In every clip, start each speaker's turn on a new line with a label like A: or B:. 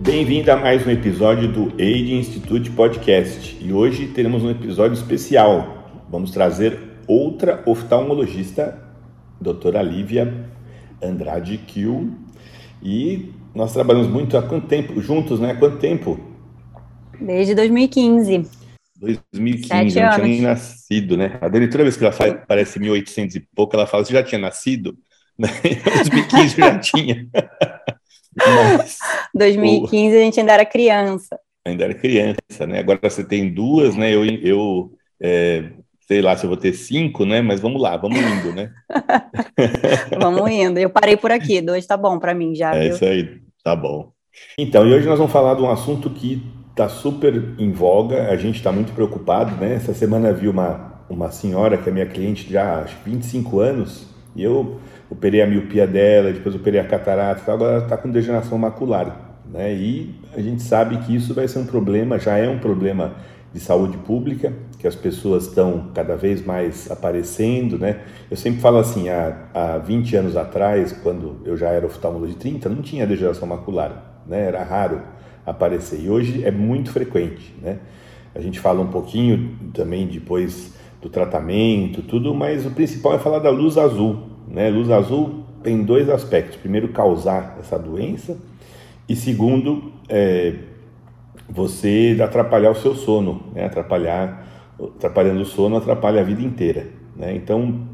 A: Bem-vindo a mais um episódio do Age Institute Podcast e hoje teremos um episódio especial. Vamos trazer outra oftalmologista, doutora Lívia Andrade Kiel, e nós trabalhamos muito há quanto tempo juntos, né? Quanto tempo?
B: Desde 2015.
A: 2015, Sete eu não tinha nem nascido, né? A Dani, toda vez que ela fala, parece 1800 e pouco, ela fala, você já tinha nascido? Né? Em 2015 já tinha.
B: Mas, 2015 o... a gente ainda era criança.
A: Ainda era criança, né? Agora você tem duas, né? Eu, eu é, sei lá se eu vou ter cinco, né? Mas vamos lá, vamos indo, né?
B: vamos indo. Eu parei por aqui, dois tá bom para mim já.
A: É
B: viu?
A: isso aí, tá bom. Então, e hoje nós vamos falar de um assunto que está super em voga, a gente está muito preocupado, né? Essa semana vi uma, uma senhora que é minha cliente já há 25 anos, e eu operei a miopia dela, depois operei a catarata, agora está com degeneração macular, né? E a gente sabe que isso vai ser um problema, já é um problema de saúde pública, que as pessoas estão cada vez mais aparecendo, né? Eu sempre falo assim, há, há 20 anos atrás, quando eu já era oftalmologista, 30, não tinha degeneração macular, né? Era raro aparecer. E hoje é muito frequente, né? A gente fala um pouquinho também depois do tratamento, tudo, mas o principal é falar da luz azul, né? Luz azul tem dois aspectos: primeiro, causar essa doença, e segundo, é, você atrapalhar o seu sono, né? atrapalhar, atrapalhando o sono atrapalha a vida inteira. Né? Então,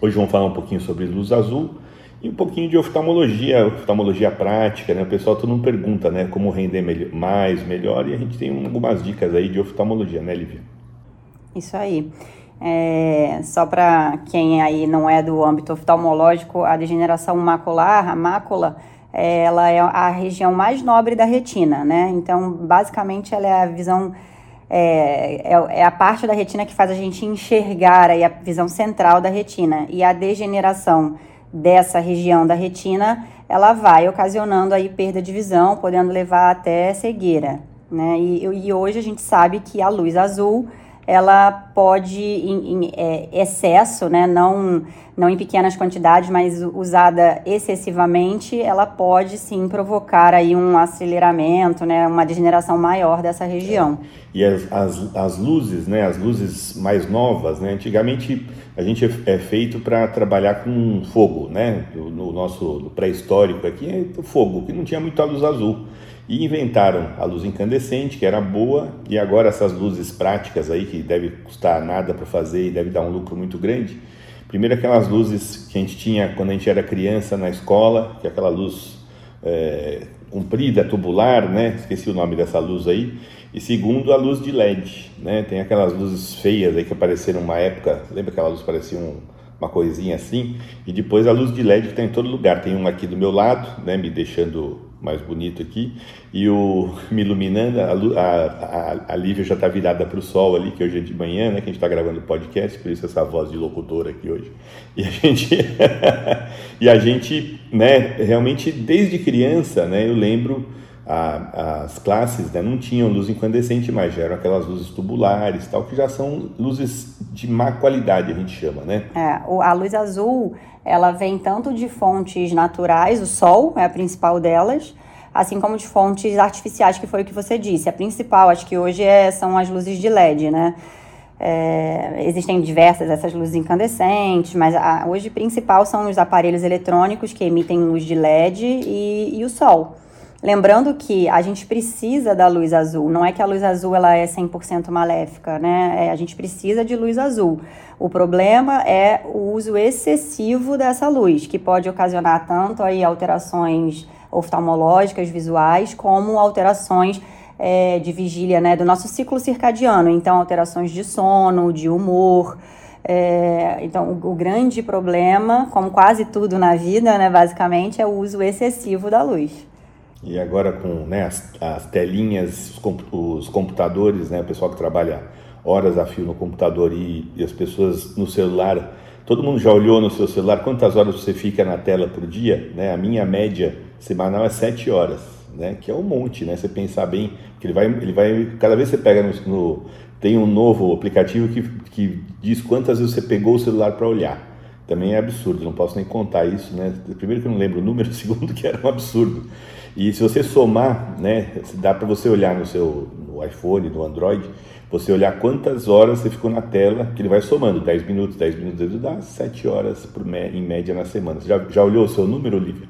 A: hoje vamos falar um pouquinho sobre luz azul e um pouquinho de oftalmologia, oftalmologia prática, né? O pessoal todo mundo pergunta, né, como render mais, melhor, e a gente tem algumas dicas aí de oftalmologia, né, Lívia?
B: Isso aí. É, só para quem aí não é do âmbito oftalmológico, a degeneração macular, a mácula, ela é a região mais nobre da retina, né? Então, basicamente, ela é a visão, é, é, é, a parte da retina que faz a gente enxergar aí a visão central da retina. E a degeneração dessa região da retina, ela vai ocasionando aí perda de visão, podendo levar até cegueira, né? E, e hoje a gente sabe que a luz azul ela pode, em, em é, excesso, né, não, não em pequenas quantidades, mas usada excessivamente, ela pode sim provocar aí um aceleramento, né, uma degeneração maior dessa região.
A: E as, as, as luzes, né, as luzes mais novas, né, antigamente a gente é, é feito para trabalhar com fogo, né, no, no nosso pré-histórico aqui é fogo, que não tinha muita luz azul e inventaram a luz incandescente, que era boa, e agora essas luzes práticas aí, que deve custar nada para fazer e deve dar um lucro muito grande. Primeiro, aquelas luzes que a gente tinha quando a gente era criança na escola, que é aquela luz é, comprida, tubular, né? Esqueci o nome dessa luz aí. E segundo, a luz de LED, né? Tem aquelas luzes feias aí que apareceram uma época, lembra aquela luz parecia um, uma coisinha assim? E depois a luz de LED que está em todo lugar. Tem um aqui do meu lado, né? Me deixando mais bonito aqui, e o me iluminando, a, a, a, Lívia já está virada para o sol ali, que hoje é de manhã, né, que a gente está gravando o podcast, por isso essa voz de locutor aqui hoje. E a gente, e a gente, né, realmente desde criança, né, eu lembro a, as classes né, não tinham luz incandescente mais, já eram aquelas luzes tubulares, tal, que já são luzes de má qualidade, a gente chama, né?
B: É, a luz azul, ela vem tanto de fontes naturais, o sol é a principal delas, assim como de fontes artificiais, que foi o que você disse. A principal, acho que hoje é, são as luzes de LED, né? É, existem diversas essas luzes incandescentes, mas a, hoje principal são os aparelhos eletrônicos que emitem luz de LED e, e o sol. Lembrando que a gente precisa da luz azul, não é que a luz azul ela é 100% maléfica, né? É, a gente precisa de luz azul. O problema é o uso excessivo dessa luz, que pode ocasionar tanto aí alterações oftalmológicas, visuais, como alterações é, de vigília, né, do nosso ciclo circadiano. Então, alterações de sono, de humor. É, então, o, o, grande problema, como quase tudo na vida, né, basicamente, é o uso excessivo da luz.
A: E agora com né, as, as telinhas, os, computadores, né, o pessoal que trabalha horas a fio no computador e, e, as pessoas no celular, todo mundo já olhou no seu celular quantas horas você fica na tela por dia? Né? A minha média semanal é sete horas. né? Que é um monte, né? Você pensar bem, que ele vai, ele vai, cada vez você pega no, no tem um novo aplicativo que, que diz quantas vezes você pegou o celular para olhar. Também é absurdo, não posso nem contar isso, né? Primeiro que eu não lembro o número, segundo que era um absurdo. E se você somar, né, dá para você olhar no seu no iPhone, no Android, você olhar quantas horas você ficou na tela, que ele vai somando, 10 minutos, 10 minutos, dá 7 horas por, em média na semana. Você já, já olhou o seu número, Olivia?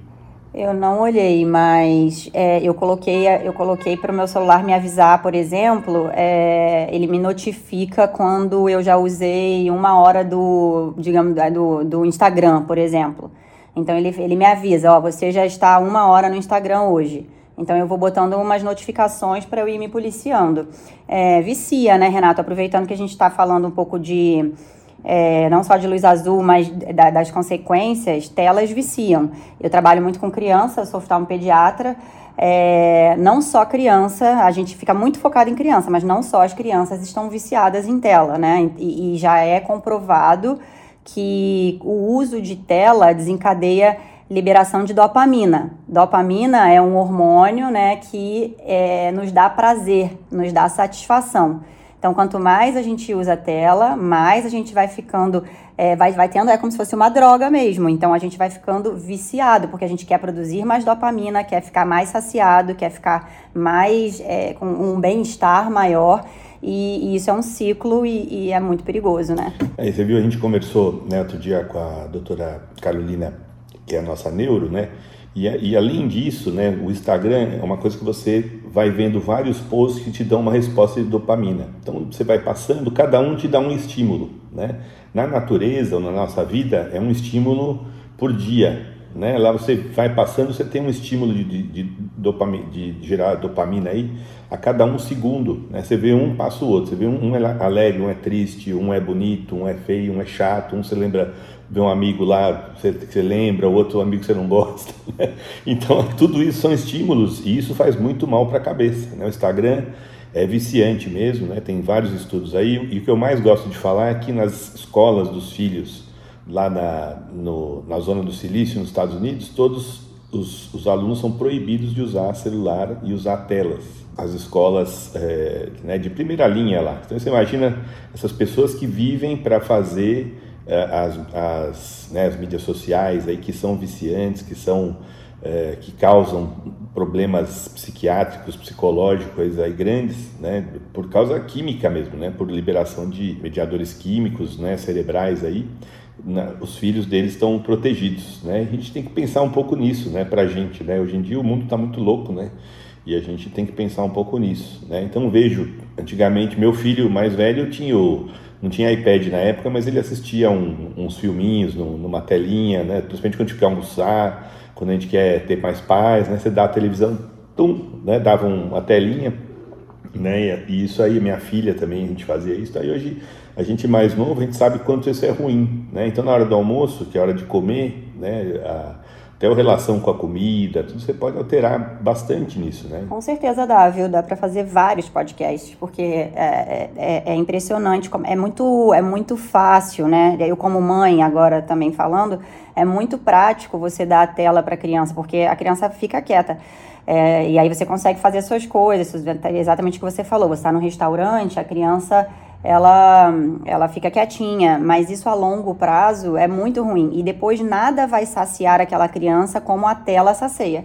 B: Eu não olhei, mas é, eu coloquei, eu coloquei para o meu celular me avisar, por exemplo, é, ele me notifica quando eu já usei uma hora do, digamos, do, do Instagram, por exemplo. Então ele, ele me avisa, ó, você já está uma hora no Instagram hoje. Então eu vou botando umas notificações para eu ir me policiando. É, vicia, né, Renato? Aproveitando que a gente está falando um pouco de é, não só de luz azul, mas da, das consequências, telas viciam. Eu trabalho muito com criança, sou oftalmopediatra. É, não só criança, a gente fica muito focado em criança, mas não só as crianças estão viciadas em tela, né? E, e já é comprovado que o uso de tela desencadeia liberação de dopamina. Dopamina é um hormônio né, que é, nos dá prazer, nos dá satisfação. Então, quanto mais a gente usa a tela, mais a gente vai ficando, é, vai, vai tendo, é como se fosse uma droga mesmo. Então, a gente vai ficando viciado, porque a gente quer produzir mais dopamina, quer ficar mais saciado, quer ficar mais, é, com um bem-estar maior. E, e, isso é um ciclo e, e, é muito perigoso, né?
A: Aí você viu, a gente conversou né, outro dia com a doutora Carolina que é a nossa neuro, né? E, e, além disso, né, o Instagram é uma coisa que você vai vendo vários posts que te dão uma resposta de dopamina. Então você vai passando, cada um te dá um estímulo, né? Na natureza ou na nossa vida é um estímulo por dia, né? Lá você vai passando, você tem um estímulo de, de, de, dopamina, de gerar dopamina aí a cada um segundo, né? Você vê um, passa o outro, você vê um, um é alegre, um é triste, um é bonito, um é feio, um é chato, um você lembra ver um amigo lá que você lembra, o outro amigo que você não gosta. Né? Então, tudo isso são estímulos e isso faz muito mal para a cabeça. Né? O Instagram é viciante mesmo, né? tem vários estudos aí. E o que eu mais gosto de falar é que nas escolas dos filhos, lá na, no, na zona do Silício, nos Estados Unidos, todos os, os alunos são proibidos de usar celular e usar telas as escolas é, né, de primeira linha lá. Então você imagina essas pessoas que vivem para fazer é, as, as, né, as mídias sociais aí que são viciantes, que são é, que causam problemas psiquiátricos, psicológicos aí grandes, né, por causa química mesmo, né, por liberação de mediadores químicos, né, cerebrais aí, na, os filhos deles estão protegidos, né, a gente tem que pensar um pouco nisso, né, para a gente, né, hoje em dia o mundo está muito louco, né, e a gente tem que pensar um pouco nisso, né, então vejo, antigamente meu filho mais velho tinha o não tinha iPad na época, mas ele assistia um, uns filminhos no, numa telinha, né? Principalmente quando a gente quer almoçar, quando a gente quer ter mais paz, né? Você dá a televisão, tum, né? Dava uma telinha, né? E isso aí, minha filha também, a gente fazia isso. Aí hoje, a gente mais novo, a gente sabe quanto isso é ruim, né? Então, na hora do almoço, que é a hora de comer, né? A, até a relação com a comida, tudo você pode alterar bastante nisso, né?
B: Com certeza dá, viu? Dá para fazer vários podcasts, porque é, é, é, impressionante, é muito, é muito fácil, né? Eu como mãe agora também falando, é muito prático você dar a tela para a criança, porque a criança fica quieta. É, e aí você consegue fazer as suas coisas, exatamente o que você falou. Você está no restaurante, a criança ela, ela fica quietinha, mas isso a longo prazo é muito ruim. E depois nada vai saciar aquela criança como a tela sacia.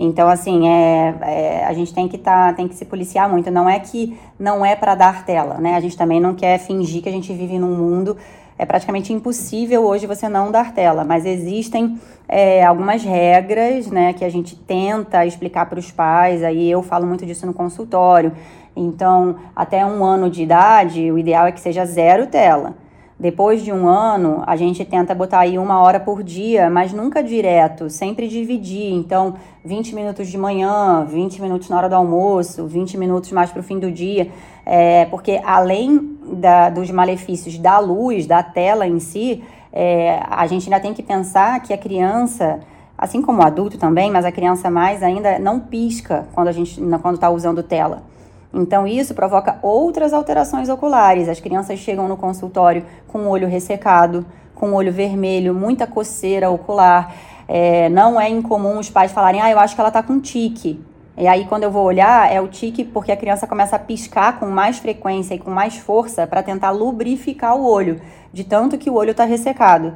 B: Então, assim, é, é a gente tem que, tá, tem que se policiar muito. Não é que não é para dar tela, né? A gente também não quer fingir que a gente vive num mundo. É praticamente impossível hoje você não dar tela, mas existem é, algumas regras né, que a gente tenta explicar para os pais. Aí eu falo muito disso no consultório então, até um ano de idade, o ideal é que seja zero tela. Depois de um ano, a gente tenta botar aí uma hora por dia, mas nunca direto, sempre dividir. Então, 20 minutos de manhã, 20 minutos na hora do almoço, 20 minutos mais para o fim do dia. É, porque além da, dos malefícios da luz, da tela em si, é, a gente ainda tem que pensar que a criança, assim como o adulto também, mas a criança mais ainda, não pisca quando a gente quando está usando tela. Então, isso provoca outras alterações oculares. As crianças chegam no consultório com o olho ressecado, com o olho vermelho, muita coceira ocular. É, não é incomum os pais falarem, ah, eu acho que ela está com tique. E aí, quando eu vou olhar, é o tique porque a criança começa a piscar com mais frequência e com mais força para tentar lubrificar o olho, de tanto que o olho está ressecado.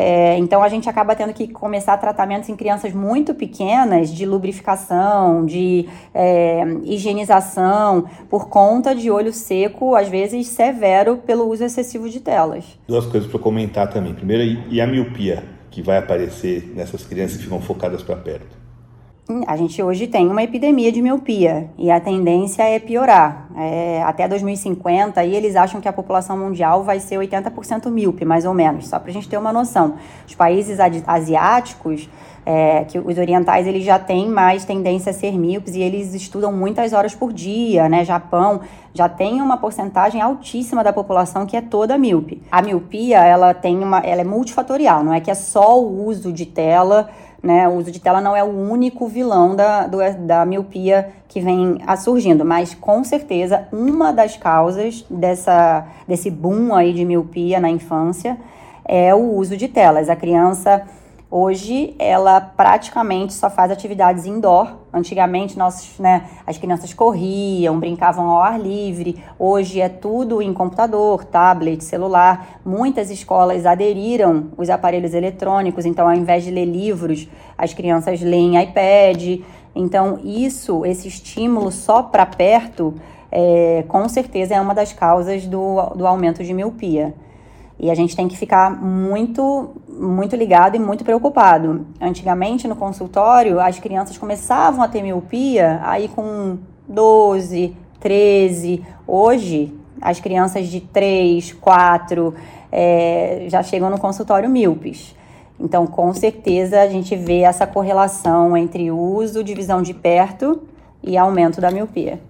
B: É, então a gente acaba tendo que começar tratamentos em crianças muito pequenas de lubrificação, de é, higienização, por conta de olho seco, às vezes severo pelo uso excessivo de telas.
A: Duas coisas para comentar também. Primeiro, e a miopia que vai aparecer nessas crianças que ficam focadas para perto?
B: A gente hoje tem uma epidemia de miopia e a tendência é piorar. É, até 2050, e eles acham que a população mundial vai ser 80% míope, mais ou menos, só para a gente ter uma noção. Os países asiáticos, é, que os orientais, eles já têm mais tendência a ser míopes e eles estudam muitas horas por dia, né? Japão já tem uma porcentagem altíssima da população que é toda míope. A miopia, ela tem uma, ela é multifatorial, não é que é só o uso de tela né? O uso de tela não é o único vilão da, do, da miopia que vem surgindo, mas com certeza uma das causas dessa, desse boom aí de miopia na infância é o uso de telas. A criança Hoje, ela praticamente só faz atividades indoor. Antigamente, nossos, né, as crianças corriam, brincavam ao ar livre. Hoje é tudo em computador, tablet, celular. Muitas escolas aderiram os aparelhos eletrônicos, então, ao invés de ler livros, as crianças leem iPad. Então, isso, esse estímulo só para perto, é, com certeza é uma das causas do, do aumento de miopia. E a gente tem que ficar muito, muito ligado e muito preocupado. Antigamente, no consultório, as crianças começavam a ter miopia aí com 12, 13. Hoje, as crianças de 3, 4 é, já chegam no consultório míopes. Então, com certeza, a gente vê essa correlação entre uso de visão de perto e aumento da miopia.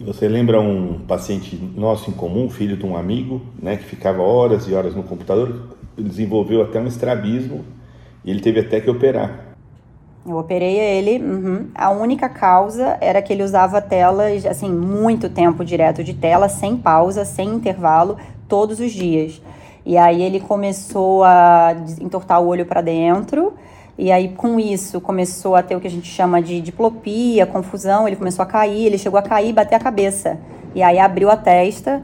A: Você lembra um paciente nosso em comum, filho de um amigo, né, que ficava horas e horas no computador, desenvolveu até um estrabismo e ele teve até que operar.
B: Eu operei ele. Uhum. A única causa era que ele usava telas, assim, muito tempo direto de tela, sem pausa, sem intervalo, todos os dias. E aí ele começou a entortar o olho para dentro e aí, com isso, começou a ter o que a gente chama de diplopia, confusão. Ele começou a cair, ele chegou a cair e bater a cabeça. E aí abriu a testa.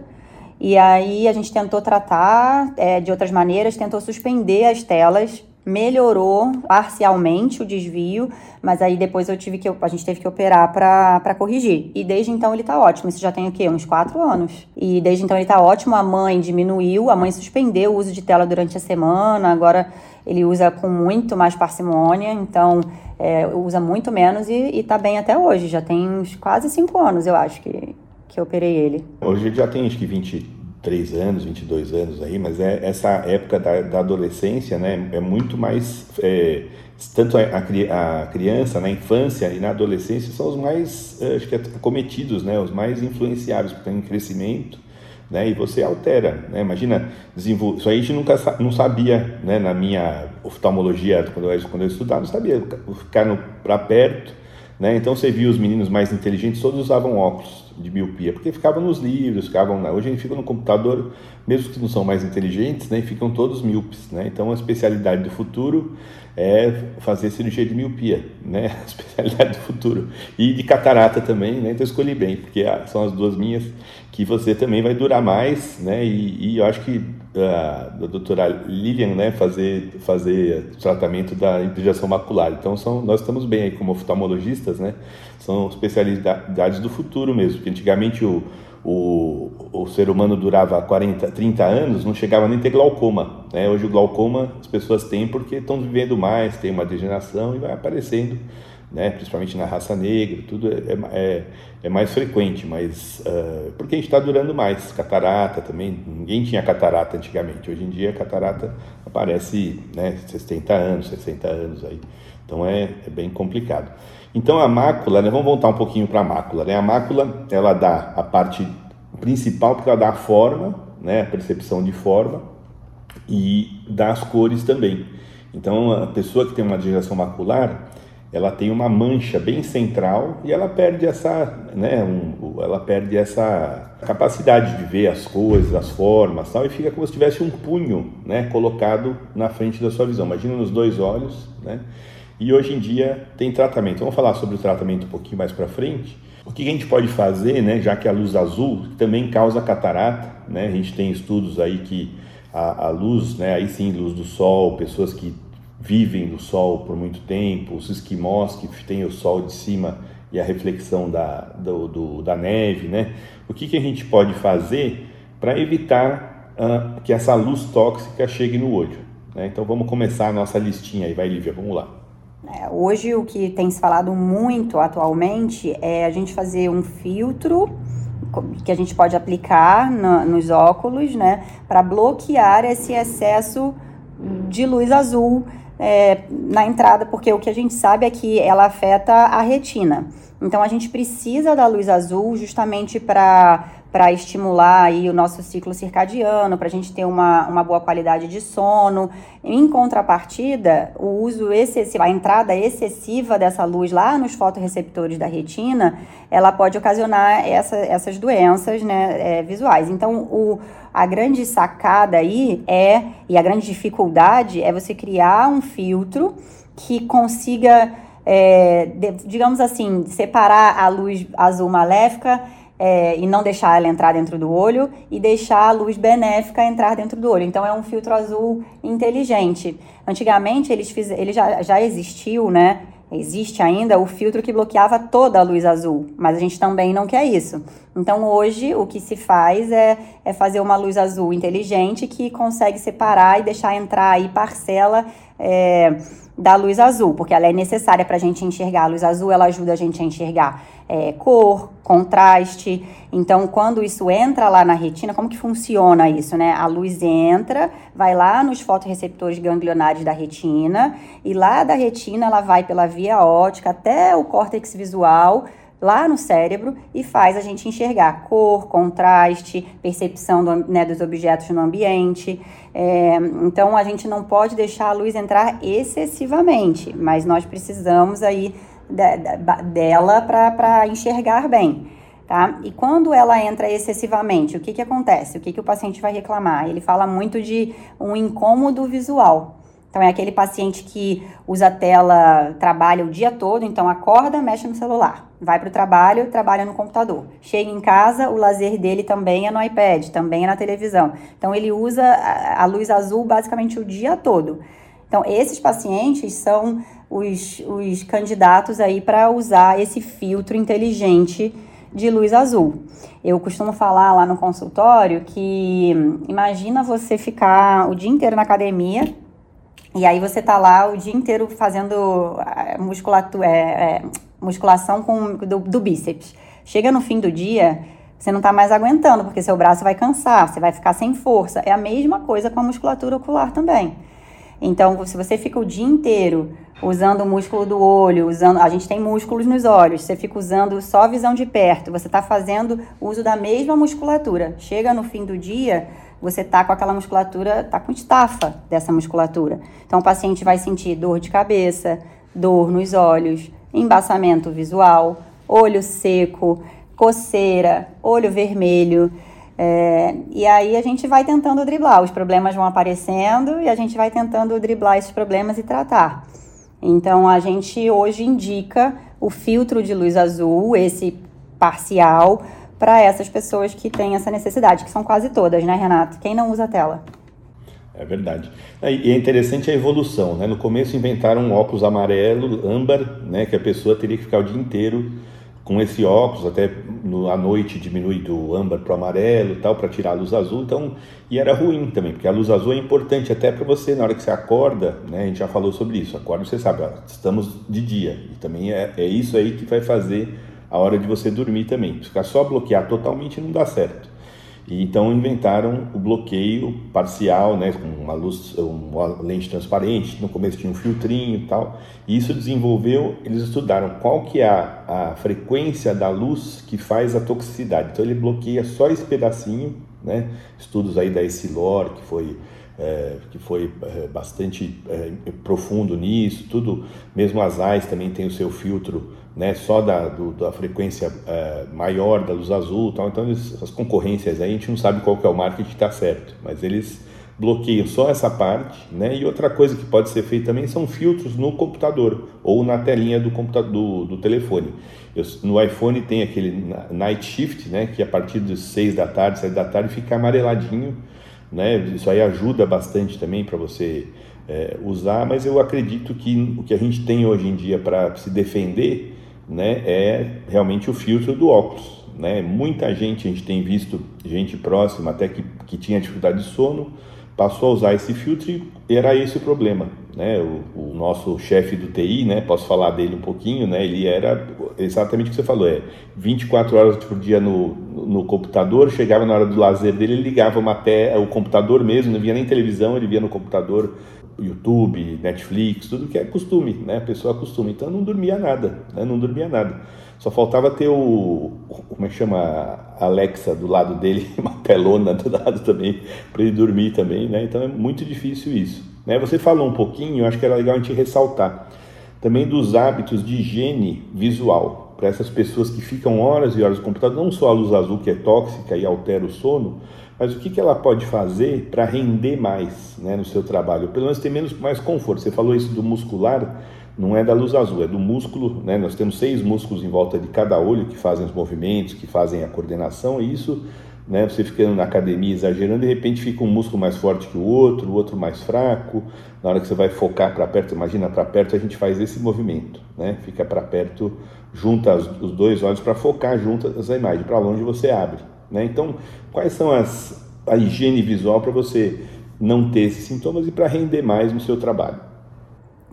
B: E aí a gente tentou tratar é, de outras maneiras, tentou suspender as telas, melhorou parcialmente o desvio, mas aí depois eu tive que a gente teve que operar para corrigir. E desde então ele tá ótimo. Isso já tem o quê? Uns quatro anos. E desde então ele tá ótimo. A mãe diminuiu, a mãe suspendeu o uso de tela durante a semana. Agora ele usa com muito mais parcimônia, então é, usa muito menos e, está bem até hoje. Já tem quase cinco anos, eu acho, que, que eu operei ele.
A: Hoje ele já tem acho que 23 anos, 22 anos aí, mas é essa época da, da adolescência, né, é muito mais... É, tanto a, a, criança, na infância e na adolescência são os mais, é, acho que, cometidos, né, os mais influenciáveis, porque tem crescimento, né? E você altera, né? Imagina, desenvolver. Isso aí a gente nunca não sabia, né? Na minha oftalmologia, quando eu, quando eu estudava, não sabia ficar para perto, né? Então você viu os meninos mais inteligentes, todos usavam óculos de miopia, porque ficavam nos livros, ficavam. Hoje a gente fica no computador, mesmo que não são mais inteligentes, né? Ficam todos míopes, né? Então a especialidade do futuro é fazer cirurgia de miopia, né? A especialidade do futuro. E de catarata também, né? Então escolhi bem, porque são as duas minhas que você também vai durar mais, né? E, e eu acho que a, a doutora Lilian, né, fazer fazer tratamento da injeção macular. Então são nós estamos bem aí como oftalmologistas, né? São especialidades do futuro mesmo, porque antigamente o o, o ser humano durava 40, 30 anos, não chegava nem a ter glaucoma. Né? Hoje o glaucoma as pessoas têm porque estão vivendo mais, tem uma degeneração e vai aparecendo, né? principalmente na raça negra, tudo é, é, é, é mais frequente, mas uh, porque a gente está durando mais. Catarata também, ninguém tinha catarata antigamente, hoje em dia a catarata aparece né, 60 anos, 60 anos aí, então é, é bem complicado. Então a mácula, né, vamos voltar um pouquinho para a mácula. Né? A mácula ela dá a parte principal porque ela dá a forma, né, a percepção de forma e dá as cores também. Então a pessoa que tem uma degeneração macular, ela tem uma mancha bem central e ela perde essa, né, um, ela perde essa capacidade de ver as coisas, as formas, tal, e fica como se tivesse um punho, né, colocado na frente da sua visão. Imagina nos dois olhos, né? E hoje em dia tem tratamento. Vamos falar sobre o tratamento um pouquinho mais para frente. O que a gente pode fazer, né, já que a luz azul também causa catarata, né, a gente tem estudos aí que a, a luz, né, aí sim, luz do sol, pessoas que vivem no sol por muito tempo, os esquimós que têm o sol de cima e a reflexão da, do, do, da neve, né? O que, que a gente pode fazer para evitar uh, que essa luz tóxica chegue no olho? Né? Então vamos começar a nossa listinha aí, vai Lívia, vamos lá.
B: É, hoje o que tem se falado muito atualmente é a gente fazer um filtro que a gente pode aplicar no, nos óculos, né, para bloquear esse excesso de luz azul é, na entrada, porque o que a gente sabe é que ela afeta a retina. Então a gente precisa da luz azul justamente para para estimular aí o nosso ciclo circadiano, para a gente ter uma, uma boa qualidade de sono. Em contrapartida, o uso excessivo, a entrada excessiva dessa luz lá nos fotoreceptores da retina, ela pode ocasionar essa, essas doenças né, é, visuais. Então, o, a grande sacada aí é, e a grande dificuldade é você criar um filtro que consiga, é, de, digamos assim, separar a luz azul maléfica é, e não deixar ela entrar dentro do olho e deixar a luz benéfica entrar dentro do olho. Então é um filtro azul inteligente. Antigamente eles fiz, ele já, já existiu, né? Existe ainda o filtro que bloqueava toda a luz azul, mas a gente também não quer isso. Então hoje o que se faz é, é fazer uma luz azul inteligente que consegue separar e deixar entrar aí parcela. É, da luz azul, porque ela é necessária para a gente enxergar. A luz azul ela ajuda a gente a enxergar é, cor, contraste. Então, quando isso entra lá na retina, como que funciona isso, né? A luz entra, vai lá nos fotoreceptores ganglionares da retina, e lá da retina ela vai pela via óptica até o córtex visual, lá no cérebro e faz a gente enxergar cor, contraste, percepção do, né, dos objetos no ambiente. É, então a gente não pode deixar a luz entrar excessivamente, mas nós precisamos aí de, de, dela para enxergar bem. Tá? E quando ela entra excessivamente, o que, que acontece? O que, que o paciente vai reclamar? Ele fala muito de um incômodo visual. Então, é aquele paciente que usa tela, trabalha o dia todo, então acorda, mexe no celular, vai para o trabalho, trabalha no computador. Chega em casa, o lazer dele também é no iPad, também é na televisão. Então, ele usa a luz azul basicamente o dia todo. Então, esses pacientes são os, os candidatos aí para usar esse filtro inteligente de luz azul. Eu costumo falar lá no consultório que imagina você ficar o dia inteiro na academia e aí você tá lá o dia inteiro fazendo eh, musculatura, é, é, musculação com, do, do bíceps. Chega no fim do dia, você não tá mais aguentando, porque seu braço vai cansar, você vai ficar sem força. É a mesma coisa com a musculatura ocular também. Então, se você fica o dia inteiro usando o músculo do olho, usando, a gente tem músculos nos olhos, você fica usando só visão de perto, você está fazendo uso da mesma musculatura. Chega no fim do dia, você tá com aquela musculatura, tá com estafa dessa musculatura. Então o paciente vai sentir dor de cabeça, dor nos olhos, embaçamento visual, olho seco, coceira, olho vermelho. É, e aí a gente vai tentando driblar, os problemas vão aparecendo e a gente vai tentando driblar esses problemas e tratar. Então a gente hoje indica o filtro de luz azul, esse parcial, para essas pessoas que têm essa necessidade, que são quase todas, né, Renato? Quem não usa tela?
A: É verdade. E é interessante a evolução, né? No começo inventaram um óculos amarelo, âmbar, né? Que a pessoa teria que ficar o dia inteiro com esse óculos, até no, à noite diminui do âmbar para o amarelo tal, para tirar a luz azul. Então, e era ruim também, porque a luz azul é importante até para você, na hora que você acorda, né? A gente já falou sobre isso. Acorda, você sabe, ó, estamos de dia. E também é, é isso aí que vai fazer a hora de você dormir também. Ficar só bloquear totalmente não dá certo. E então inventaram o bloqueio parcial, né, com uma luz, uma lente transparente. No começo tinha um filtrinho e tal. E isso desenvolveu, eles estudaram qual que é a, a frequência da luz que faz a toxicidade. Então ele bloqueia só esse pedacinho, né? Estudos aí da Essilor, que foi é, que foi é, bastante é, profundo nisso, tudo, mesmo as AIS também tem o seu filtro né, só da, do, da frequência é, maior da luz azul tal. Então, eles, as concorrências aí, a gente não sabe qual que é o marketing que está certo, mas eles bloqueiam só essa parte, né? E outra coisa que pode ser feita também são filtros no computador ou na telinha do computador do, do telefone. Eu, no iPhone tem aquele night shift, né? Que a partir das 6 da tarde, 7 da tarde fica amareladinho, né? Isso aí ajuda bastante também para você é, usar, mas eu acredito que o que a gente tem hoje em dia para se defender, né? É realmente o filtro do óculos. Né? Muita gente, a gente tem visto gente próxima até que, que tinha dificuldade de sono, passou a usar esse filtro e era esse o problema. Né? O, o nosso chefe do TI, né? posso falar dele um pouquinho, né? ele era exatamente o que você falou, é 24 horas por dia no, no computador, chegava na hora do lazer dele, ele ligava uma te, o computador mesmo, não via nem televisão, ele via no computador YouTube, Netflix, tudo que é costume, né? A pessoa acostuma. Então não dormia nada, né? Não dormia nada. Só faltava ter o, como é que chama, a Alexa do lado dele, uma pelona do lado também, para ele dormir também, né? Então é muito difícil isso. Né? Você falou um pouquinho, acho que era legal a gente ressaltar, também dos hábitos de higiene visual, para essas pessoas que ficam horas e horas no computador, não só a luz azul que é tóxica e altera o sono, mas o que, que ela pode fazer para render mais né, no seu trabalho? Pelo menos ter menos, mais conforto. Você falou isso do muscular, não é da luz azul, é do músculo. Né? Nós temos seis músculos em volta de cada olho que fazem os movimentos, que fazem a coordenação, e isso, né, você ficando na academia exagerando, de repente fica um músculo mais forte que o outro, o outro mais fraco. Na hora que você vai focar para perto, imagina para perto, a gente faz esse movimento, né? fica para perto, junta os dois olhos para focar juntas a imagem, para longe você abre. Né? Então, quais são as a higiene visual para você não ter esses sintomas e para render mais no seu trabalho?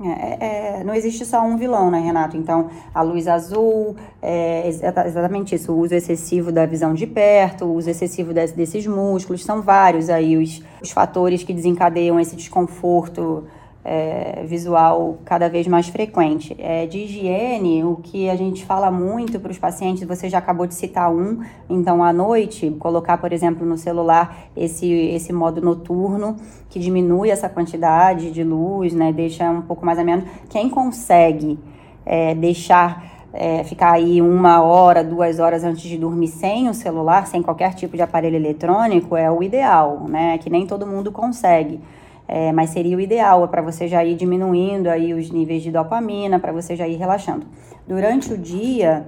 B: É, é, não existe só um vilão, né, Renato? Então, a luz azul, é exatamente isso, o uso excessivo da visão de perto, o uso excessivo desse, desses músculos, são vários aí os, os fatores que desencadeiam esse desconforto é, visual cada vez mais frequente. É, de higiene, o que a gente fala muito para os pacientes, você já acabou de citar um, então à noite, colocar, por exemplo, no celular esse, esse modo noturno, que diminui essa quantidade de luz, né, deixa um pouco mais ameno. Quem consegue é, deixar é, ficar aí uma hora, duas horas antes de dormir sem o celular, sem qualquer tipo de aparelho eletrônico, é o ideal, né? Que nem todo mundo consegue. É, mas seria o ideal, é para você já ir diminuindo aí os níveis de dopamina, para você já ir relaxando. Durante o dia,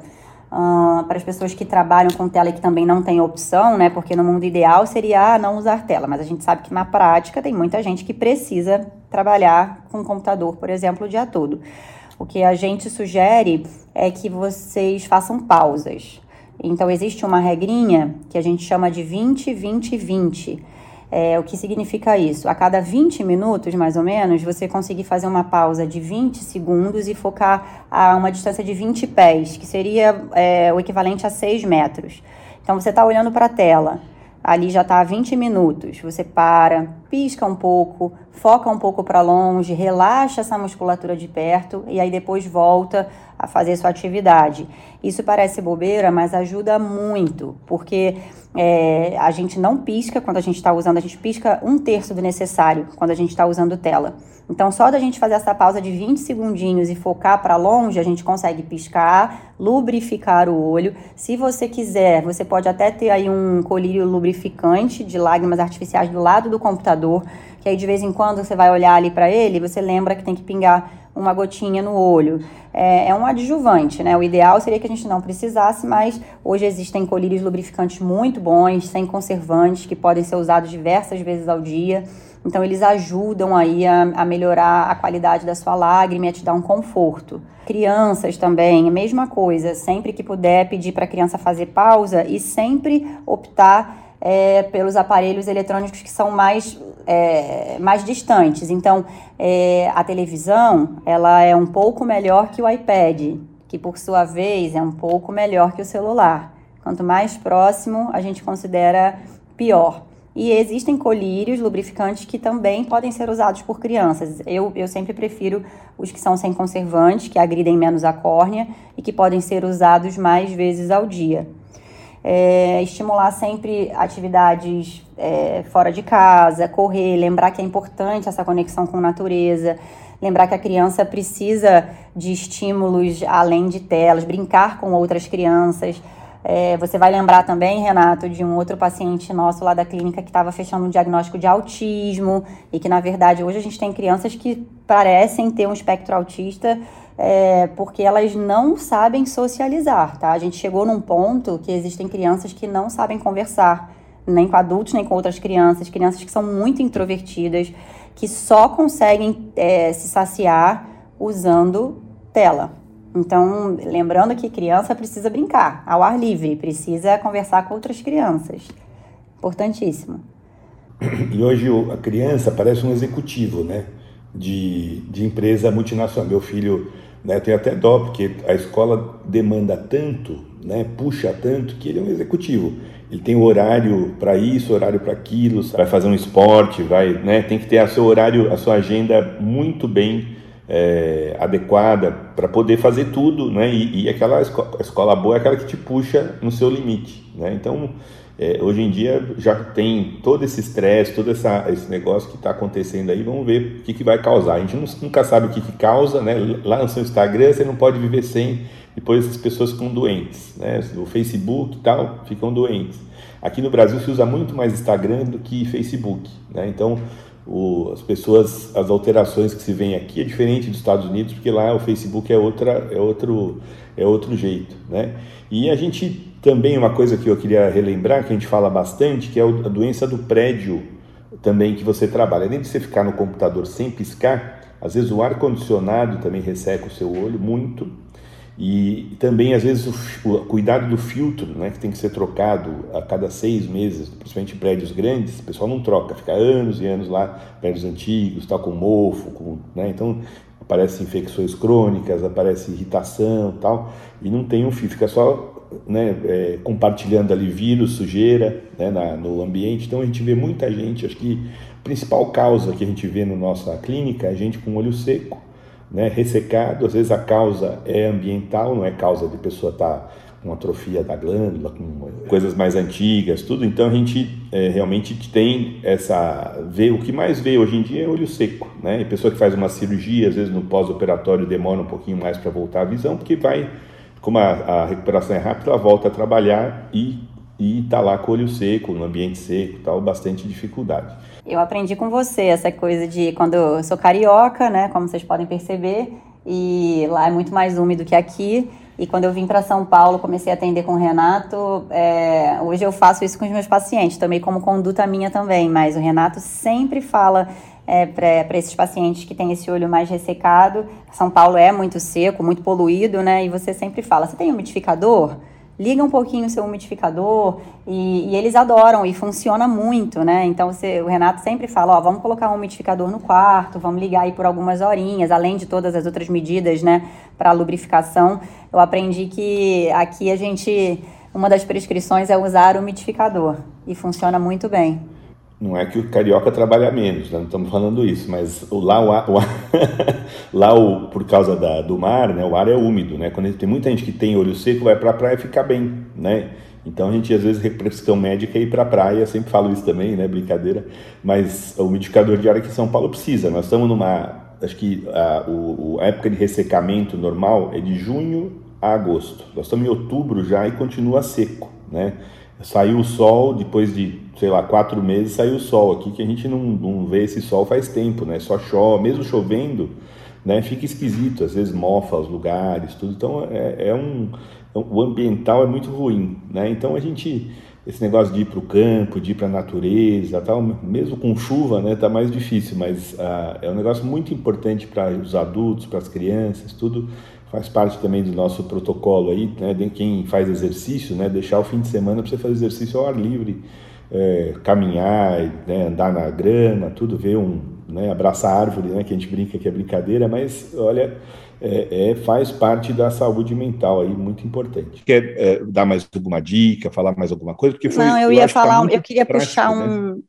B: uh, para as pessoas que trabalham com tela e que também não tem opção, né? Porque no mundo ideal seria ah, não usar tela, mas a gente sabe que na prática tem muita gente que precisa trabalhar com computador, por exemplo, o dia todo. O que a gente sugere é que vocês façam pausas. Então, existe uma regrinha que a gente chama de 20, 20, 20 é, o que significa isso? A cada 20 minutos, mais ou menos, você conseguir fazer uma pausa de 20 segundos e focar a uma distância de 20 pés, que seria é, o equivalente a 6 metros. Então, você está olhando para a tela, ali já está 20 minutos. Você para, pisca um pouco, foca um pouco para longe, relaxa essa musculatura de perto e aí depois volta a fazer sua atividade. Isso parece bobeira, mas ajuda muito, porque é, a gente não pisca quando a gente está usando, a gente pisca um terço do necessário quando a gente está usando tela. Então, só da gente fazer essa pausa de 20 segundinhos e focar para longe, a gente consegue piscar, lubrificar o olho. Se você quiser, você pode até ter aí um colírio lubrificante de lágrimas artificiais do lado do computador, que aí de vez em quando você vai olhar ali para ele, você lembra que tem que pingar uma gotinha no olho. É, é, um adjuvante, né? O ideal seria que a gente não precisasse, mas hoje existem colírios lubrificantes muito bons, sem conservantes, que podem ser usados diversas vezes ao dia. Então, eles ajudam aí a, a melhorar a qualidade da sua lágrima e a te dar um conforto. Crianças também, a mesma coisa. Sempre que puder, pedir para a criança fazer pausa e sempre optar é, pelos aparelhos eletrônicos que são mais é, mais distantes. Então, é, a televisão ela é um pouco melhor que o iPad, que por sua vez é um pouco melhor que o celular. Quanto mais próximo, a gente considera pior. E existem colírios lubrificantes que também podem ser usados por crianças. Eu, eu sempre prefiro os que são sem conservantes, que agridem menos a córnea e que podem ser usados mais vezes ao dia é, estimular sempre atividades é, fora de casa, correr, lembrar que é importante essa conexão com a natureza, lembrar que a criança precisa de estímulos além de telas, brincar com outras crianças. É, você vai lembrar também, Renato, de um outro paciente nosso lá da clínica que estava fechando um diagnóstico de autismo e que, na verdade, hoje a gente tem crianças que parecem ter um espectro autista é, porque elas não sabem socializar, tá? A gente chegou num ponto que existem crianças que não sabem conversar, nem com adultos, nem com outras crianças, crianças que são muito introvertidas, que só conseguem é, se saciar usando tela. Então, lembrando que criança precisa brincar ao ar livre, precisa conversar com outras crianças. Importantíssimo.
A: E hoje a criança parece um executivo, né? De, de empresa multinacional. Meu filho né, tem até dó, porque a escola demanda tanto, né, puxa tanto, que ele é um executivo. Ele tem horário para isso, horário para aquilo, vai fazer um esporte, vai, né, tem que ter a seu horário, a sua agenda muito bem é, adequada para poder fazer tudo, né? E, e aquela escola, escola, boa é aquela que te puxa no seu limite, né? Então, é, hoje em dia já tem todo esse estresse, todo essa, esse negócio que está acontecendo aí, vamos ver o que, que vai causar. A gente nunca sabe o que, que causa, né? Lá no seu Instagram você não pode viver sem, depois essas pessoas ficam doentes, né? O Facebook e tal ficam doentes. Aqui no Brasil se usa muito mais Instagram do que Facebook, né? Então, o, as pessoas, as alterações que se vêem aqui é diferente dos Estados Unidos, porque lá o Facebook é outra, é outro, é outro jeito, né? E a gente também uma coisa que eu queria relembrar que a gente fala bastante, que é a doença do prédio também que você trabalha. Além de você ficar no computador sem piscar, às vezes o ar condicionado também resseca o seu olho muito e também, às vezes, o, o, cuidado do filtro, né, que tem que ser trocado a cada seis meses, principalmente em prédios grandes, o pessoal não troca, fica anos e anos lá, prédios antigos, tal, com mofo, com, né, então aparecem infecções crônicas, aparece irritação tal, e não tem um fio, fica só né, é, compartilhando ali vírus, sujeira né, na, no ambiente. Então a gente vê muita gente, acho que a principal causa que a gente vê na nossa clínica é gente com olho seco, né, ressecado, às vezes a causa é ambiental, não é causa de pessoa estar tá com atrofia da glândula, com coisas mais antigas, tudo. Então a gente é, realmente tem essa vê o que mais vê hoje em dia é olho seco, né? E pessoa que faz uma cirurgia, às vezes no pós-operatório demora um pouquinho mais para voltar à visão, porque vai como a, a, recuperação é rápida, ela volta a trabalhar e está lá com o olho seco, no ambiente seco, tal, bastante dificuldade.
B: Eu aprendi com você essa coisa de quando eu sou carioca, né, como vocês podem perceber, e lá é muito mais úmido que aqui. E quando eu vim para São Paulo, comecei a atender com o Renato. É, hoje eu faço isso com os meus pacientes, também como conduta minha também. Mas o Renato sempre fala é, para esses pacientes que têm esse olho mais ressecado. São Paulo é muito seco, muito poluído, né? E você sempre fala: você tem umidificador? Liga um pouquinho o seu umidificador e, e, eles adoram e funciona muito, né? Então você, o Renato sempre fala, ó, vamos colocar um umidificador no quarto, vamos ligar aí por algumas horinhas, além de todas as outras medidas, né, para lubrificação. Eu aprendi que aqui a gente, uma das prescrições é usar o umidificador e funciona muito bem.
A: Não é que o carioca trabalha menos, né? não estamos falando isso, mas lá, o, o lá o, por causa da, do mar, né? o ar é úmido. Né? Quando tem muita gente que tem olho seco, vai para a praia ficar bem. Né? Então a gente às vezes prescrição médica é ir para a praia, sempre falo isso também, né? brincadeira, mas o umidificador de ar aqui em São Paulo precisa. Nós estamos numa, acho que a, o, a época de ressecamento normal é de junho a agosto. Nós estamos em outubro já e continua seco. Né? Saiu o sol depois de sei lá, quatro meses saiu o sol aqui, que a gente não, não vê esse sol faz tempo, né? Só chove, mesmo chovendo, né? Fica esquisito, às vezes mofa os lugares, tudo. Então é, é um, é o ambiental é muito ruim, né? Então a gente esse negócio de ir para o campo, de ir para a natureza, tal, mesmo com chuva, né, tá mais difícil, mas ah, é um negócio muito importante para os adultos, para as crianças, tudo faz parte também do nosso protocolo aí, né, de quem faz exercício, né, deixar o fim de semana para você fazer exercício ao ar livre, é, caminhar, né, andar na grama, tudo, ver um, né, abraçar árvore, né, que a gente brinca que é brincadeira, mas olha, é, é, faz parte da saúde mental aí, muito importante. Quer é, dar mais alguma dica, falar mais alguma coisa?
B: Porque foi, Não, eu, eu ia tá falar, eu queria prático, puxar né? um.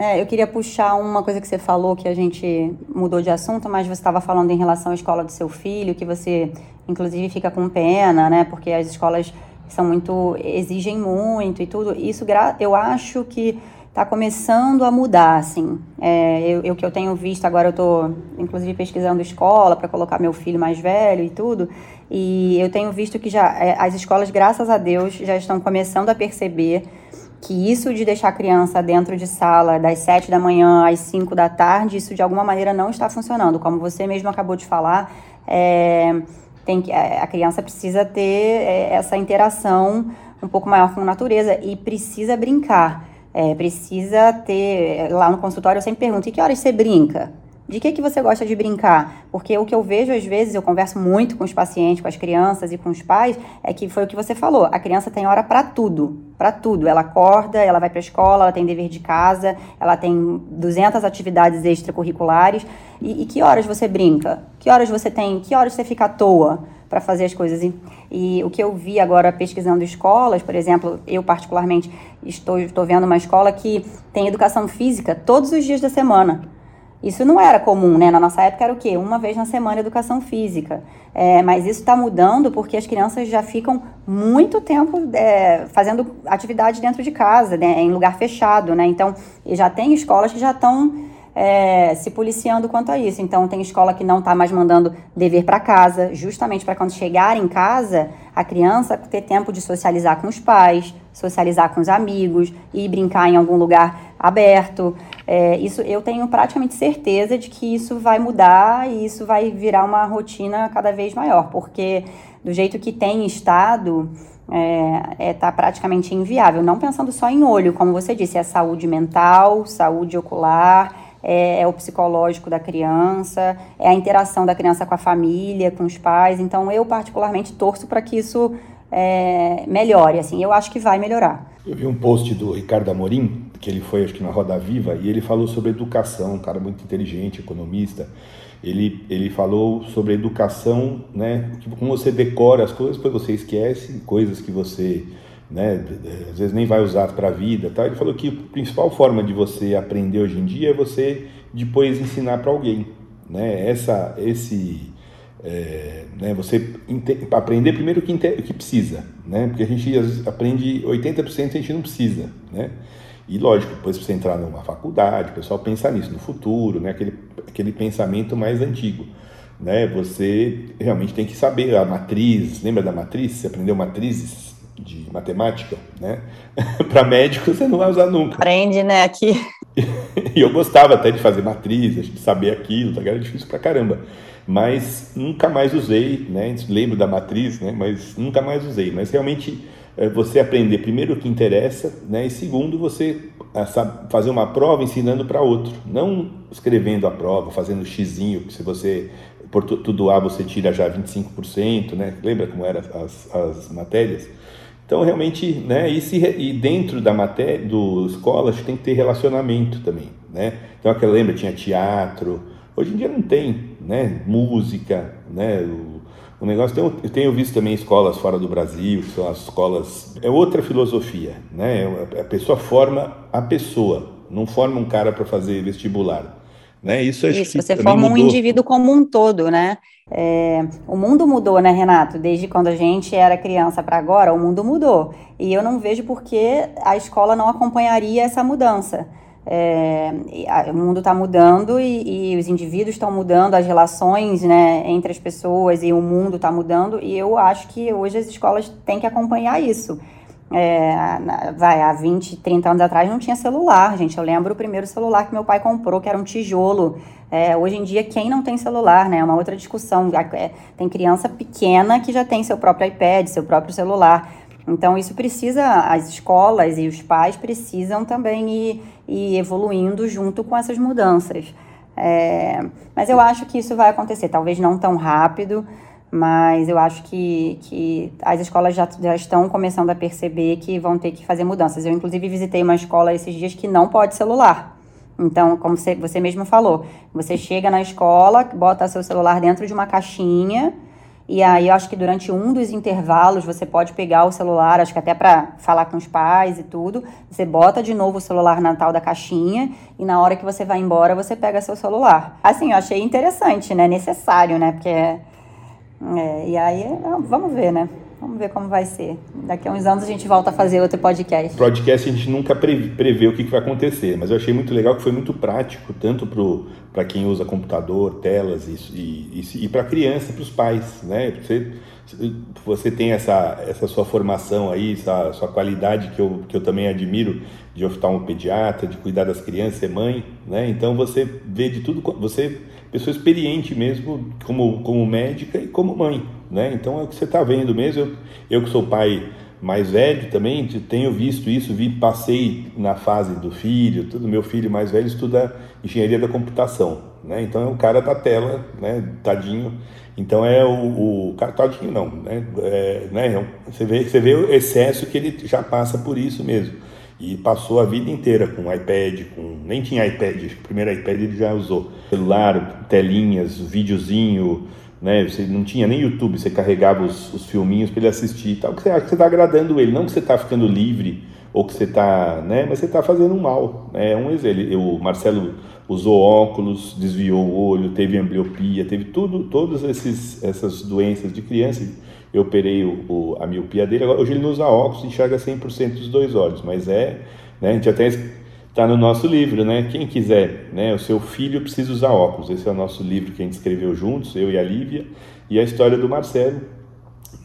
B: É, eu queria puxar uma coisa que você falou, que a gente mudou de assunto, mas você estava falando em relação à escola do seu filho, que você, inclusive, fica com pena, né? Porque as escolas são muito exigem muito e tudo. Isso eu acho que está começando a mudar, assim. É, eu, eu, que eu tenho visto, agora eu estou, inclusive, pesquisando escola para colocar meu filho mais velho e tudo, e eu tenho visto que já é, as escolas, graças a Deus, já estão começando a perceber que isso de deixar a criança dentro de sala das sete da manhã às cinco da tarde, isso de alguma maneira não está funcionando. Como você mesmo acabou de falar, é, tem que, é, a criança precisa ter é, essa interação um pouco maior com a natureza e precisa brincar. É, precisa ter. Lá no consultório eu sempre pergunto: e que horas você brinca? De que, que você gosta de brincar? Porque o que eu vejo às vezes, eu converso muito com os pacientes, com as crianças e com os pais, é que foi o que você falou. A criança tem hora para tudo, para tudo. Ela acorda, ela vai para a escola, ela tem dever de casa, ela tem 200 atividades extracurriculares. E, e que horas você brinca? Que horas você tem? Que horas você fica à toa? para fazer as coisas. E, e, o que eu vi agora pesquisando escolas, por exemplo, eu particularmente estou, estou vendo uma escola que tem educação física todos os dias da semana. Isso não era comum, né? Na nossa época era o quê? Uma vez na semana educação física. É, mas isso está mudando porque as crianças já ficam muito tempo é, fazendo atividade dentro de casa, né? em lugar fechado, né? Então, já tem escolas que já estão é, se policiando quanto a isso. Então, tem escola que não está mais mandando dever para casa, justamente para quando chegar em casa, a criança ter tempo de socializar com os pais, socializar com os amigos e brincar em algum lugar aberto. É, isso eu tenho praticamente certeza de que isso vai mudar e isso vai virar uma rotina cada vez maior, porque do jeito que tem estado, é, é, tá praticamente inviável. Não pensando só em olho, como você disse, é saúde mental, saúde ocular é, é, o psicológico da criança, é a interação da criança com a família, com os pais. Então, eu particularmente torço para que isso é, melhore. Assim, eu acho que vai melhorar.
A: Eu vi um post do Ricardo Amorim, que ele foi, acho que na Roda Viva, e ele falou sobre educação, um cara muito inteligente, economista. Ele, ele falou sobre educação, né? Tipo, como você decora as coisas, depois você esquece, coisas que você né, às vezes nem vai usar para a vida, tá? Ele falou que a principal forma de você aprender hoje em dia é você depois ensinar para alguém, né? Essa, esse, é, né, você aprender primeiro o que, o que precisa, né? Porque a gente aprende 80% a gente não precisa, né? E lógico, depois você entrar numa faculdade, o pessoal pensa nisso no futuro, né? Aquele, aquele pensamento mais antigo. Né, você realmente tem que saber a matriz, lembra da matriz? Você aprendeu matrizes? de matemática, né? para médico você não vai usar nunca.
B: Aprende, né, aqui.
A: e eu gostava até de fazer matriz, de saber aquilo, tá? era difícil pra caramba. Mas nunca mais usei, né? Lembro da matriz, né? Mas nunca mais usei. Mas realmente é você aprender primeiro o que interessa, né? E segundo você fazer uma prova ensinando para outro, não escrevendo a prova, fazendo xizinho, que se você por tudo A você tira já 25%, né? Lembra como eram as, as matérias? Então, realmente, né, e, se, e dentro da matéria, do escola, tem que ter relacionamento também, né? Então, aquela lembra, tinha teatro, hoje em dia não tem, né? Música, né? O, o negócio, tem, eu tenho visto também escolas fora do Brasil, que são as escolas, é outra filosofia, né? A pessoa forma a pessoa, não forma um cara para fazer vestibular. Né?
B: Isso, Isso você forma mudou. um indivíduo como um todo, né? É, o mundo mudou, né, Renato? Desde quando a gente era criança para agora, o mundo mudou. E eu não vejo por que a escola não acompanharia essa mudança. É, o mundo está mudando e, e, os indivíduos estão mudando, as relações né, entre as pessoas e o mundo está mudando, e eu acho que hoje as escolas têm que acompanhar isso. É, vai, há 20, 30 anos atrás não tinha celular, gente. Eu lembro o primeiro celular que meu pai comprou, que era um tijolo. É, hoje em dia, quem não tem celular, né? É uma outra discussão. É, tem criança pequena que já tem seu próprio iPad, seu próprio celular. Então, isso precisa, as escolas e os pais precisam também ir, ir evoluindo junto com essas mudanças. É, mas eu acho que isso vai acontecer, talvez não tão rápido, mas eu acho que, que as escolas já, já estão começando a perceber que vão ter que fazer mudanças. Eu, inclusive, visitei uma escola esses dias que não pode celular. Então, como você, você mesmo falou, você chega na escola, bota seu celular dentro de uma caixinha, e aí eu acho que durante um dos intervalos você pode pegar o celular, acho que até para falar com os pais e tudo, você bota de novo o celular na tal da caixinha, e na hora que você vai embora, você pega seu celular. Assim, eu achei interessante, né? Necessário, né? Porque é, e aí, vamos ver, né? Vamos ver como vai ser. Daqui a uns anos a gente volta a fazer outro podcast.
A: Podcast a gente nunca prevê o que vai acontecer, mas eu achei muito legal que foi muito prático, tanto para quem usa computador, telas e, e, e para criança, para os pais, né? Você, você tem essa, essa sua formação aí, essa sua qualidade que eu, que eu também admiro de oftalmopediatra, de cuidar das crianças, ser mãe, né? Então você vê de tudo, você pessoa experiente mesmo como, como médica e como mãe, né? Então é o que você está vendo mesmo. Eu, eu que sou pai mais velho também tenho visto isso, vi, passei na fase do filho, tudo. Meu filho mais velho estuda engenharia da computação, né? Então é o cara da tela, né? Tadinho. Então é o, o cara tadinho não, né? É, né? Você vê, você vê o excesso que ele já passa por isso mesmo. E passou a vida inteira com iPad, com nem tinha iPad, o primeiro iPad ele já usou. Celular, telinhas, videozinho, né? Você não tinha nem YouTube, você carregava os, os filminhos para ele assistir e tal. Que você acha que você está agradando ele, não que você está ficando livre ou que você está, né? Mas você está fazendo mal. Né? É um exemplo. O Marcelo usou óculos, desviou o olho, teve ambliopia, teve tudo, todas esses, essas doenças de criança eu operei o, o, a miopia dele, agora, hoje ele não usa óculos, enxerga 100% dos dois olhos, mas é, né, a gente até está no nosso livro, né, quem quiser, né, o seu filho precisa usar óculos, esse é o nosso livro que a gente escreveu juntos, eu e a Lívia, e a história do Marcelo,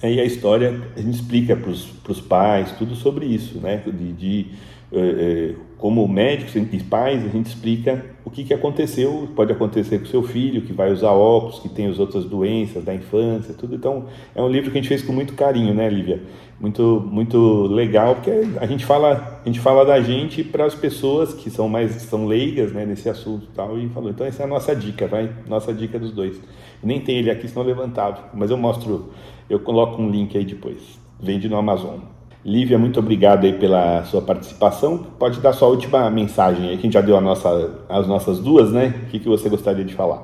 A: e a história, a gente explica para os pais, tudo sobre isso, né, de, de eh, eh, como médicos e pais, a gente explica o que, que aconteceu, pode acontecer com seu filho, que vai usar óculos, que tem as outras doenças da infância, tudo. Então, é um livro que a gente fez com muito carinho, né, Lívia? Muito, muito legal, porque a gente fala, a gente fala da gente para as pessoas que são mais são leigas, né, nesse assunto e tal, e falou. Então, essa é a nossa dica, vai? Nossa dica dos dois. Nem tem ele aqui, senão levantava, mas eu mostro, eu coloco um link aí depois. Vende no Amazon. Lívia, muito obrigado aí pela sua participação. Pode dar sua última mensagem aí, que a gente já deu nossa, as nossas duas, né? O que, que você gostaria de falar?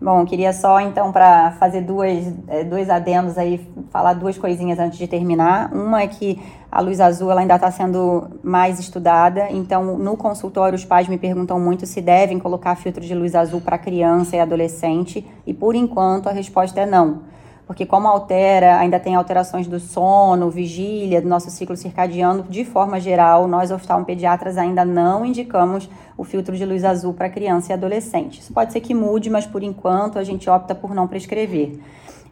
B: Bom, queria só então para fazer duas, é, dois adendos aí, falar duas coisinhas antes de terminar. Uma é que a luz azul ela ainda está sendo mais estudada, então no consultório os pais me perguntam muito se devem colocar filtro de luz azul para criança e adolescente, e por enquanto a resposta é não porque como altera, ainda tem alterações do sono, vigília, do nosso ciclo circadiano, de forma geral, nós oftalmopediatras ainda não indicamos o filtro de luz azul para criança e adolescente. Isso pode ser que mude, mas por enquanto a gente opta por não prescrever.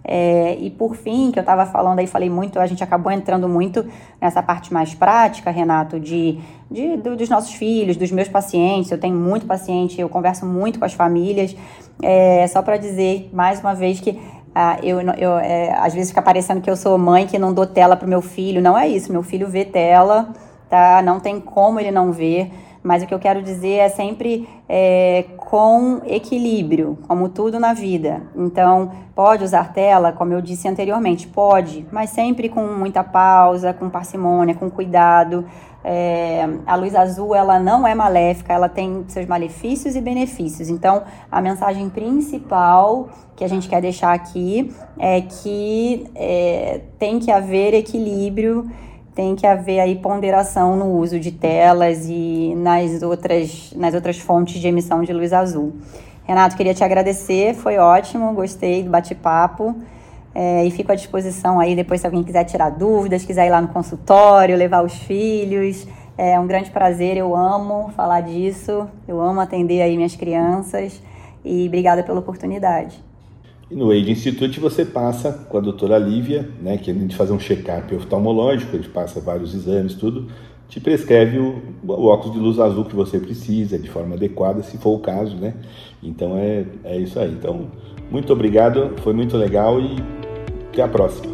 B: É, e por fim, que eu estava falando aí, falei muito, a gente acabou entrando muito nessa parte mais prática, Renato, de, de do, dos nossos filhos, dos meus pacientes. Eu tenho muito paciente, eu converso muito com as famílias. É, só para dizer mais uma vez que ah, eu, eu é, às vezes fica parecendo que eu sou mãe que não dou tela para o meu filho. Não é isso. Meu filho vê tela, tá? Não tem como ele não ver. Mas o que eu quero dizer é sempre é, com equilíbrio, como tudo na vida. Então, pode usar tela, como eu disse anteriormente, pode, mas sempre com muita pausa, com parcimônia, com cuidado. É, a luz azul ela não é maléfica, ela tem seus malefícios e benefícios. Então, a mensagem principal que a gente quer deixar aqui é que é, tem que haver equilíbrio tem que haver aí ponderação no uso de telas e nas outras, nas outras fontes de emissão de luz azul. Renato, queria te agradecer, foi ótimo, gostei do bate-papo. É, e fico à disposição aí depois se alguém quiser tirar dúvidas, quiser ir lá no consultório, levar os filhos. É um grande prazer, eu amo falar disso, eu amo atender aí minhas crianças e obrigada pela oportunidade.
A: E no Age Institute você passa com a doutora Lívia, né, que a gente faz um check-up oftalmológico, a gente passa vários exames, tudo, te prescreve o, o, óculos de luz azul que você precisa, de forma adequada, se for o caso, né? Então é, é isso aí. Então, muito obrigado, foi muito legal e até a próxima.